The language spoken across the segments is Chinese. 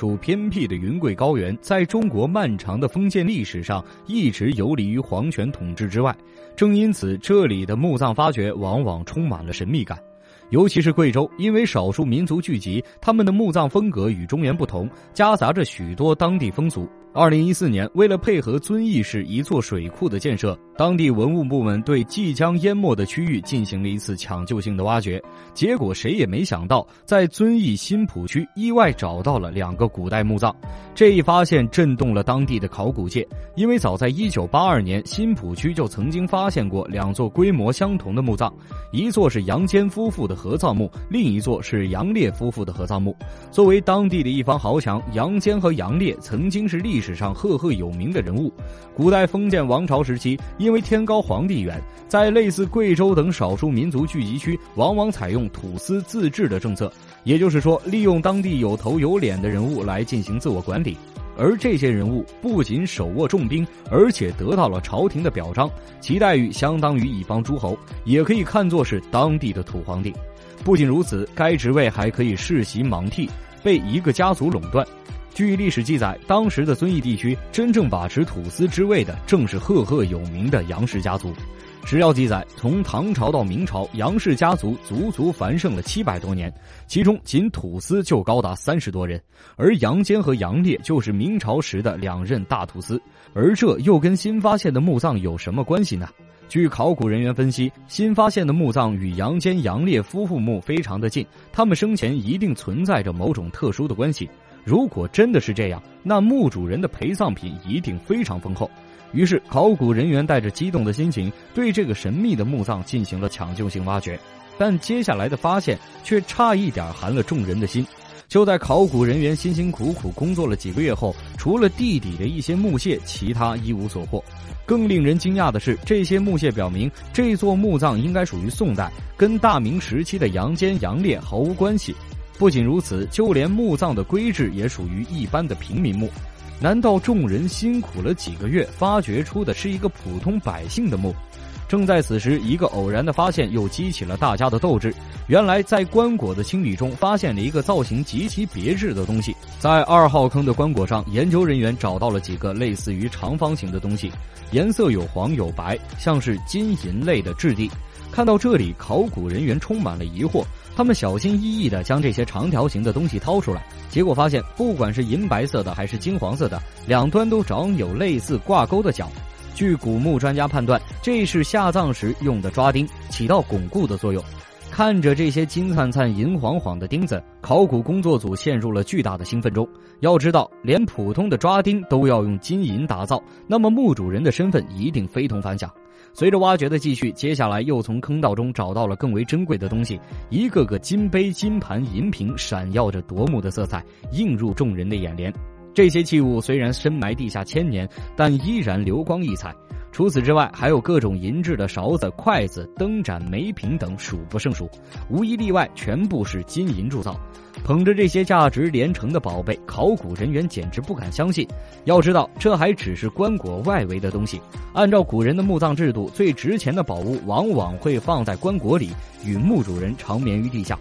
处偏僻的云贵高原，在中国漫长的封建历史上一直游离于皇权统治之外。正因此，这里的墓葬发掘往往充满了神秘感。尤其是贵州，因为少数民族聚集，他们的墓葬风格与中原不同，夹杂着许多当地风俗。二零一四年，为了配合遵义市一座水库的建设，当地文物部门对即将淹没的区域进行了一次抢救性的挖掘。结果谁也没想到，在遵义新浦区意外找到了两个古代墓葬。这一发现震动了当地的考古界，因为早在一九八二年，新浦区就曾经发现过两座规模相同的墓葬，一座是杨坚夫妇的合葬墓，另一座是杨烈夫妇的合葬墓。作为当地的一方豪强，杨坚和杨烈曾经是历史上赫赫有名的人物。古代封建王朝时期，因因为天高皇帝远，在类似贵州等少数民族聚集区，往往采用土司自治的政策，也就是说，利用当地有头有脸的人物来进行自我管理。而这些人物不仅手握重兵，而且得到了朝廷的表彰，其待遇相当于一方诸侯，也可以看作是当地的土皇帝。不仅如此，该职位还可以世袭罔替，被一个家族垄断。据历史记载，当时的遵义地区真正把持土司之位的，正是赫赫有名的杨氏家族。史料记载，从唐朝到明朝，杨氏家族足足繁盛了七百多年，其中仅土司就高达三十多人，而杨坚和杨烈就是明朝时的两任大土司。而这又跟新发现的墓葬有什么关系呢？据考古人员分析，新发现的墓葬与杨坚、杨烈夫妇墓非常的近，他们生前一定存在着某种特殊的关系。如果真的是这样，那墓主人的陪葬品一定非常丰厚。于是，考古人员带着激动的心情，对这个神秘的墓葬进行了抢救性挖掘。但接下来的发现却差一点寒了众人的心。就在考古人员辛辛苦苦工作了几个月后，除了地底的一些木屑，其他一无所获。更令人惊讶的是，这些木屑表明这座墓葬应该属于宋代，跟大明时期的杨坚、杨烈毫无关系。不仅如此，就连墓葬的规制也属于一般的平民墓。难道众人辛苦了几个月，发掘出的是一个普通百姓的墓？正在此时，一个偶然的发现又激起了大家的斗志。原来，在棺椁的清理中，发现了一个造型极其别致的东西。在二号坑的棺椁上，研究人员找到了几个类似于长方形的东西，颜色有黄有白，像是金银类的质地。看到这里，考古人员充满了疑惑。他们小心翼翼地将这些长条形的东西掏出来，结果发现，不管是银白色的还是金黄色的，两端都长有类似挂钩的角。据古墓专家判断，这是下葬时用的抓钉，起到巩固的作用。看着这些金灿灿、银晃晃的钉子，考古工作组陷入了巨大的兴奋中。要知道，连普通的抓钉都要用金银打造，那么墓主人的身份一定非同凡响。随着挖掘的继续，接下来又从坑道中找到了更为珍贵的东西，一个个金杯、金盘、银瓶，闪耀着夺目的色彩，映入众人的眼帘。这些器物虽然深埋地下千年，但依然流光溢彩。除此之外，还有各种银制的勺子、筷子、灯盏、梅瓶等，数不胜数，无一例外，全部是金银铸造。捧着这些价值连城的宝贝，考古人员简直不敢相信。要知道，这还只是棺椁外围的东西。按照古人的墓葬制度，最值钱的宝物往往会放在棺椁里，与墓主人长眠于地下。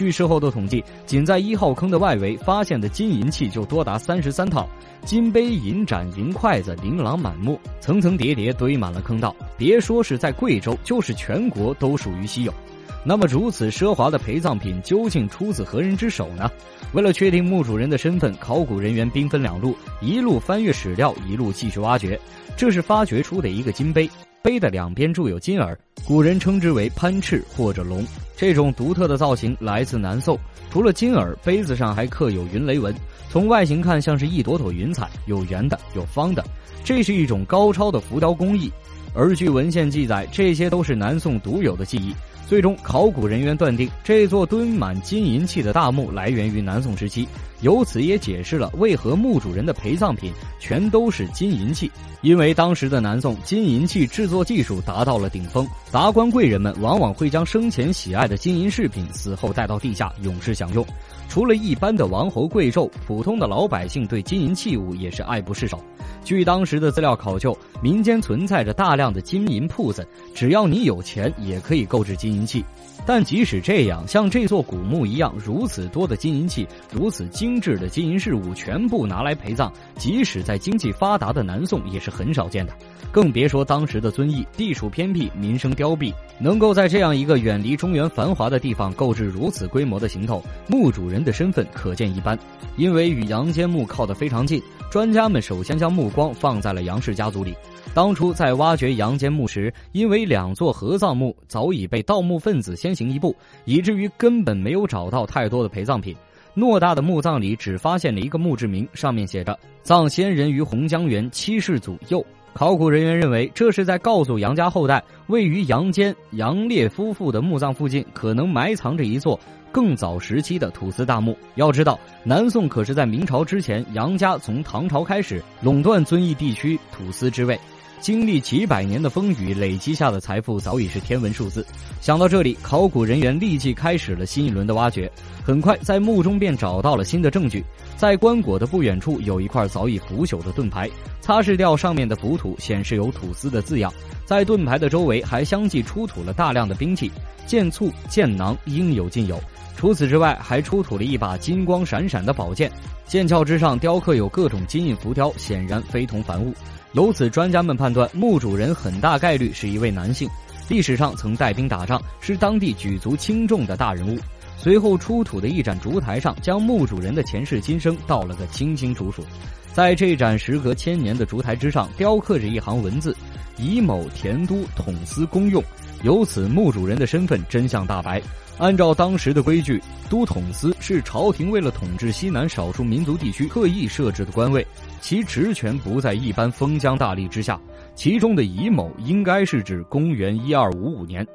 据事后的统计，仅在一号坑的外围发现的金银器就多达三十三套，金杯、银盏、银筷子琳琅满目，层层叠叠堆满了坑道。别说是在贵州，就是全国都属于稀有。那么，如此奢华的陪葬品究竟出自何人之手呢？为了确定墓主人的身份，考古人员兵分两路，一路翻阅史料，一路继续挖掘。这是发掘出的一个金杯。杯的两边铸有金耳，古人称之为潘翅或者龙。这种独特的造型来自南宋。除了金耳，杯子上还刻有云雷纹，从外形看像是一朵朵云彩，有圆的，有方的。这是一种高超的浮雕工艺。而据文献记载，这些都是南宋独有的技艺。最终，考古人员断定这座堆满金银器的大墓来源于南宋时期，由此也解释了为何墓主人的陪葬品全都是金银器。因为当时的南宋金银器制作技术达到了顶峰，达官贵人们往往会将生前喜爱的金银饰品死后带到地下永世享用。除了一般的王侯贵胄，普通的老百姓对金银器物也是爱不释手。据当时的资料考究，民间存在着大量的金银铺子，只要你有钱，也可以购置金银器。但即使这样，像这座古墓一样，如此多的金银器，如此精致的金银饰物，全部拿来陪葬，即使在经济发达的南宋也是很少见的。更别说当时的遵义地处偏僻，民生凋敝，能够在这样一个远离中原繁华的地方购置如此规模的行头，墓主人的身份可见一斑。因为与杨坚墓靠得非常近，专家们首先将目光放在了杨氏家族里。当初在挖掘杨坚墓时，因为两座合葬墓早已被盗墓分子先行一步，以至于根本没有找到太多的陪葬品。偌大的墓葬里只发现了一个墓志铭，上面写着“葬先人于洪江源七世祖右”。考古人员认为，这是在告诉杨家后代，位于杨坚、杨烈夫妇的墓葬附近，可能埋藏着一座更早时期的土司大墓。要知道，南宋可是在明朝之前，杨家从唐朝开始垄断遵义地区土司之位。经历几百年的风雨，累积下的财富早已是天文数字。想到这里，考古人员立即开始了新一轮的挖掘。很快，在墓中便找到了新的证据。在棺椁的不远处，有一块早已腐朽的盾牌，擦拭掉上面的浮土，显示有土司的字样。在盾牌的周围，还相继出土了大量的兵器，剑簇、剑囊应有尽有。除此之外，还出土了一把金光闪闪的宝剑，剑鞘之上雕刻有各种金印浮雕，显然非同凡物。由此，专家们判断墓主人很大概率是一位男性，历史上曾带兵打仗，是当地举足轻重的大人物。随后出土的一盏烛台上，将墓主人的前世今生道了个清清楚楚。在这盏时隔千年的烛台之上，雕刻着一行文字：“乙某田都统司公用。”由此，墓主人的身份真相大白。按照当时的规矩，都统司是朝廷为了统治西南少数民族地区特意设置的官位，其职权不在一般封疆大吏之下。其中的乙某应该是指公元一二五五年。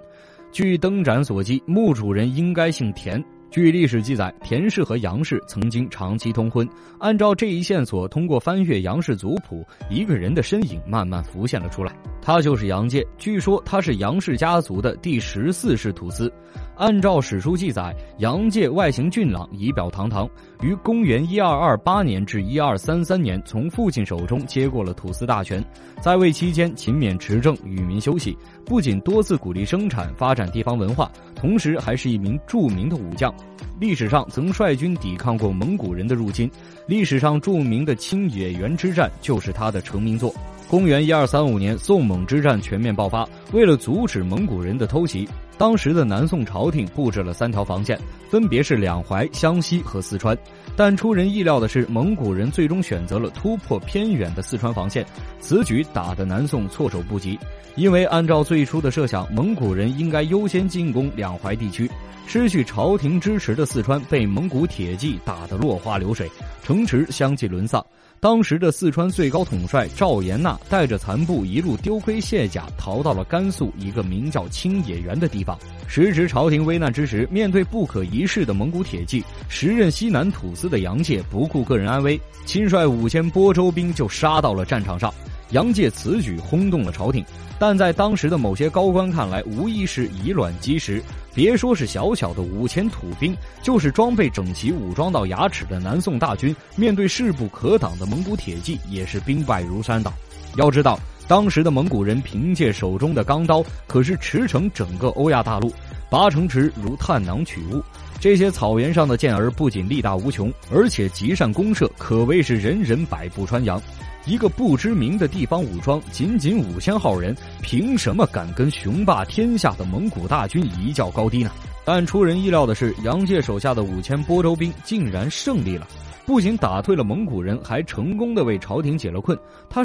据灯盏所记，墓主人应该姓田。据历史记载，田氏和杨氏曾经长期通婚。按照这一线索，通过翻阅杨氏族谱，一个人的身影慢慢浮现了出来。他就是杨介，据说他是杨氏家族的第十四世土司。按照史书记载，杨介外形俊朗，仪表堂堂，于公元一二二八年至一二三三年从父亲手中接过了土司大权。在位期间，勤勉持政，与民休息，不仅多次鼓励生产发展地方文化，同时还是一名著名的武将。历史上曾率军抵抗过蒙古人的入侵，历史上著名的清野原之战就是他的成名作。公元一二三五年，宋蒙之战全面爆发，为了阻止蒙古人的偷袭。当时的南宋朝廷布置了三条防线，分别是两淮、湘西和四川。但出人意料的是，蒙古人最终选择了突破偏远的四川防线，此举打得南宋措手不及。因为按照最初的设想，蒙古人应该优先进攻两淮地区，失去朝廷支持的四川被蒙古铁骑打得落花流水，城池相继沦丧。当时的四川最高统帅赵延纳带着残部一路丢盔卸甲，逃到了甘肃一个名叫青野原的地方。时值朝廷危难之时，面对不可一世的蒙古铁骑，时任西南土司的杨介不顾个人安危，亲率五千播州兵就杀到了战场上。杨介此举轰动了朝廷，但在当时的某些高官看来，无疑是以卵击石。别说是小小的五千土兵，就是装备整齐、武装到牙齿的南宋大军，面对势不可挡的蒙古铁骑，也是兵败如山倒。要知道，当时的蒙古人凭借手中的钢刀，可是驰骋整个欧亚大陆，拔城池如探囊取物。这些草原上的健儿不仅力大无穷，而且极善弓射，可谓是人人百步穿杨。一个不知名的地方武装，仅仅五千号人，凭什么敢跟雄霸天下的蒙古大军一较高低呢？但出人意料的是，杨介手下的五千播州兵竟然胜利了，不仅打退了蒙古人，还成功的为朝廷解了困。他。